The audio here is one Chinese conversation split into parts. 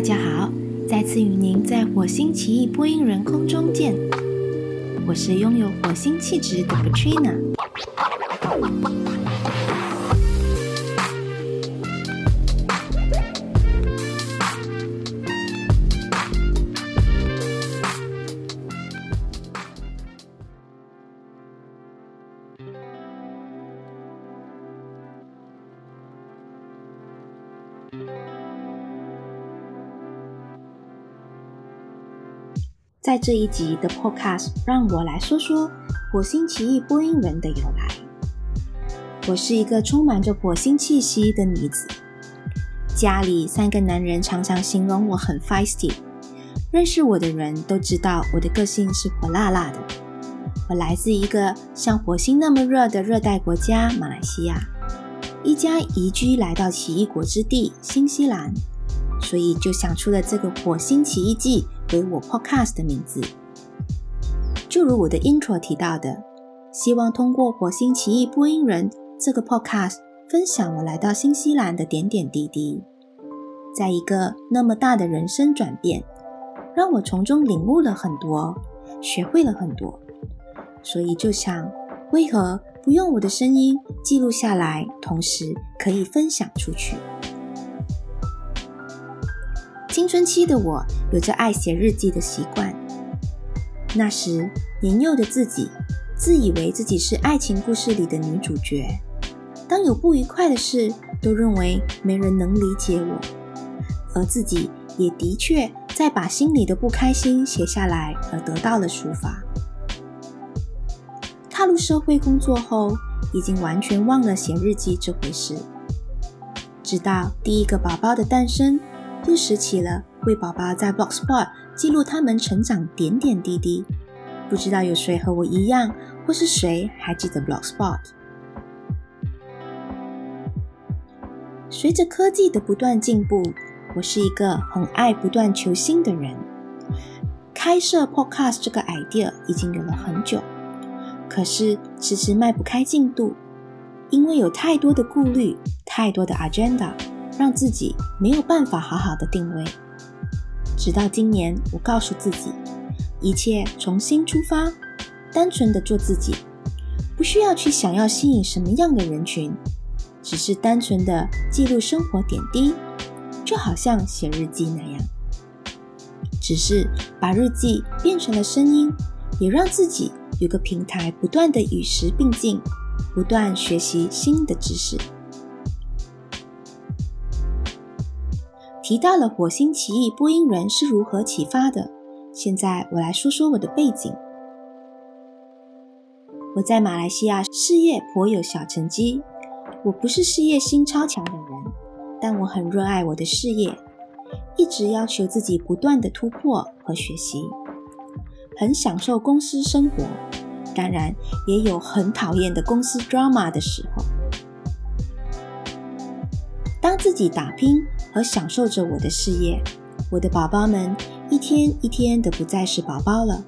大家好，再次与您在火星奇异播音人空中见。我是拥有火星气质的 Patrina。在这一集的 Podcast，让我来说说火星奇异播音人的由来。我是一个充满着火星气息的女子，家里三个男人常常形容我很 feisty。认识我的人都知道我的个性是火辣辣的。我来自一个像火星那么热的热带国家马来西亚，一家移居来到奇异国之地新西兰，所以就想出了这个火星奇异记。为我 Podcast 的名字，就如我的 Intro 提到的，希望通过火星奇异播音人这个 Podcast 分享我来到新西兰的点点滴滴，在一个那么大的人生转变，让我从中领悟了很多，学会了很多，所以就想，为何不用我的声音记录下来，同时可以分享出去？青春期的我有着爱写日记的习惯。那时年幼的自己自以为自己是爱情故事里的女主角，当有不愉快的事，都认为没人能理解我，而自己也的确在把心里的不开心写下来，而得到了抒发。踏入社会工作后，已经完全忘了写日记这回事，直到第一个宝宝的诞生。又拾起了为宝宝在 Blogspot 记录他们成长点点滴滴。不知道有谁和我一样，或是谁还记得 Blogspot？随着科技的不断进步，我是一个很爱不断求新的人。开设 Podcast 这个 idea 已经有了很久，可是迟迟迈不开进度，因为有太多的顾虑，太多的 agenda。让自己没有办法好好的定位，直到今年，我告诉自己，一切重新出发，单纯的做自己，不需要去想要吸引什么样的人群，只是单纯的记录生活点滴，就好像写日记那样，只是把日记变成了声音，也让自己有个平台，不断的与时并进，不断学习新的知识。提到了火星奇异播音人是如何启发的。现在我来说说我的背景。我在马来西亚事业颇有小成绩，我不是事业心超强的人，但我很热爱我的事业，一直要求自己不断的突破和学习，很享受公司生活，当然也有很讨厌的公司 drama 的时候。当自己打拼。和享受着我的事业，我的宝宝们一天一天的不再是宝宝了，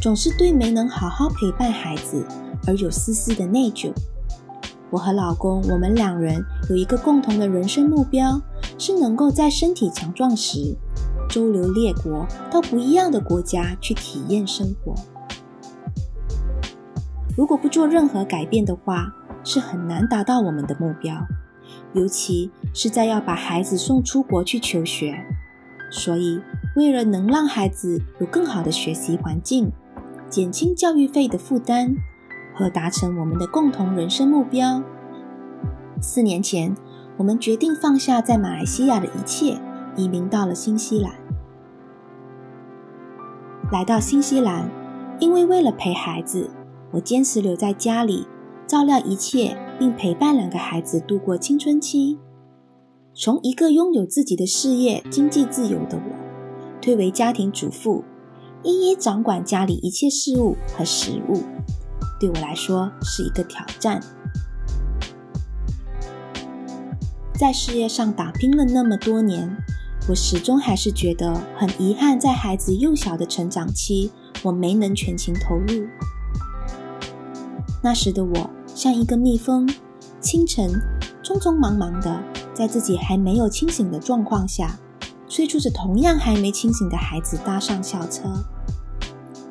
总是对没能好好陪伴孩子而有丝丝的内疚。我和老公，我们两人有一个共同的人生目标，是能够在身体强壮时，周游列国，到不一样的国家去体验生活。如果不做任何改变的话，是很难达到我们的目标。尤其是在要把孩子送出国去求学，所以为了能让孩子有更好的学习环境，减轻教育费的负担和达成我们的共同人生目标，四年前我们决定放下在马来西亚的一切，移民到了新西兰。来到新西兰，因为为了陪孩子，我坚持留在家里。照料一切，并陪伴两个孩子度过青春期。从一个拥有自己的事业、经济自由的我，退为家庭主妇，一一掌管家里一切事务和食物，对我来说是一个挑战。在事业上打拼了那么多年，我始终还是觉得很遗憾，在孩子幼小的成长期，我没能全情投入。那时的我像一个蜜蜂，清晨匆匆忙忙的，在自己还没有清醒的状况下，催促着同样还没清醒的孩子搭上校车，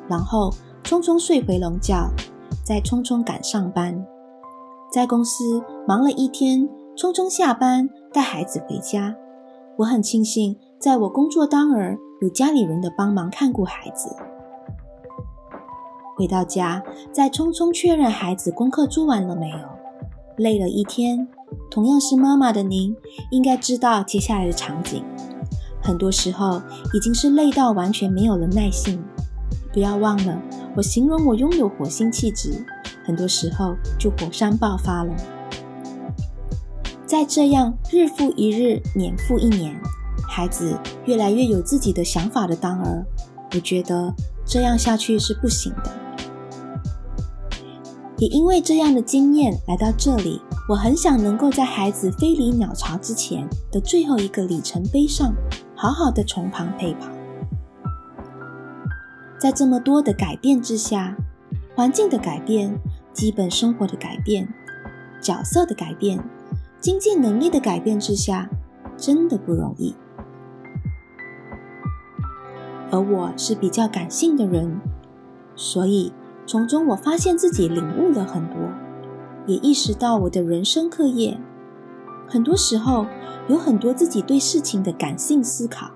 然后匆匆睡回笼觉，再匆匆赶上班。在公司忙了一天，匆匆下班带孩子回家。我很庆幸，在我工作当儿有家里人的帮忙看顾孩子。回到家，再匆匆确认孩子功课做完了没有。累了一天，同样是妈妈的您，应该知道接下来的场景。很多时候已经是累到完全没有了耐性。不要忘了，我形容我拥有火星气质，很多时候就火山爆发了。在这样日复一日、年复一年，孩子越来越有自己的想法的当儿，我觉得这样下去是不行的。也因为这样的经验来到这里，我很想能够在孩子飞离鸟巢之前的最后一个里程碑上，好好的从旁陪跑。在这么多的改变之下，环境的改变、基本生活的改变、角色的改变、经济能力的改变之下，真的不容易。而我是比较感性的人，所以。从中，我发现自己领悟了很多，也意识到我的人生课业，很多时候有很多自己对事情的感性思考，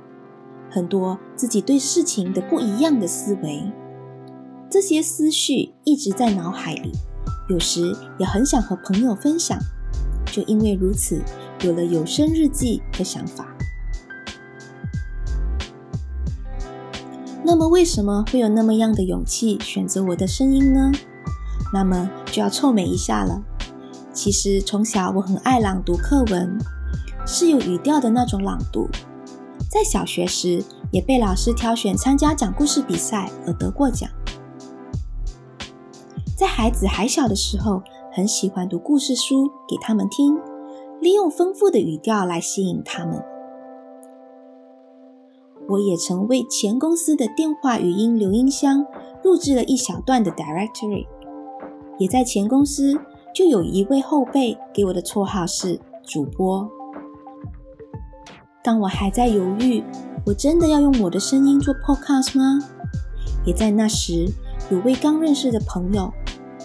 很多自己对事情的不一样的思维，这些思绪一直在脑海里，有时也很想和朋友分享，就因为如此，有了有声日记的想法。那么，为什么会有那么样的勇气选择我的声音呢？那么就要臭美一下了。其实从小我很爱朗读课文，是有语调的那种朗读。在小学时也被老师挑选参加讲故事比赛而得过奖。在孩子还小的时候，很喜欢读故事书给他们听，利用丰富的语调来吸引他们。我也曾为前公司的电话语音留音箱录制了一小段的 directory，也在前公司就有一位后辈给我的绰号是主播。当我还在犹豫，我真的要用我的声音做 podcast 吗？也在那时，有位刚认识的朋友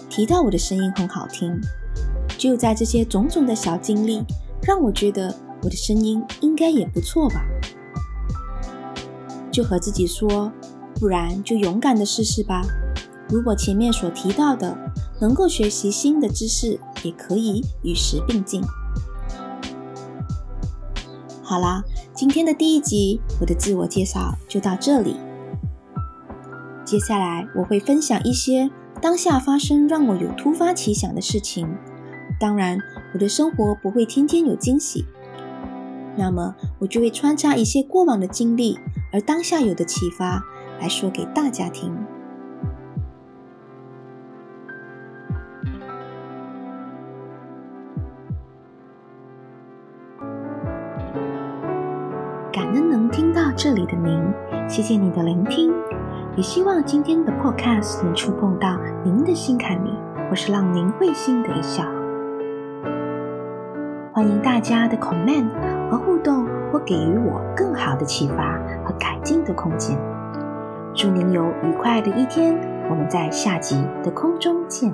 提到我的声音很好听。就在这些种种的小经历，让我觉得我的声音应该也不错吧。就和自己说，不然就勇敢的试试吧。如果前面所提到的能够学习新的知识，也可以与时并进。好啦，今天的第一集，我的自我介绍就到这里。接下来我会分享一些当下发生让我有突发奇想的事情。当然，我的生活不会天天有惊喜，那么我就会穿插一些过往的经历。而当下有的启发，来说给大家听。感恩能听到这里的您，谢谢你的聆听，也希望今天的 Podcast 能触碰到您的心坎里，或是让您会心的一笑。欢迎大家的 comment 和互动。或给予我更好的启发改进的空间。祝您有愉快的一天，我们在下集的空中见。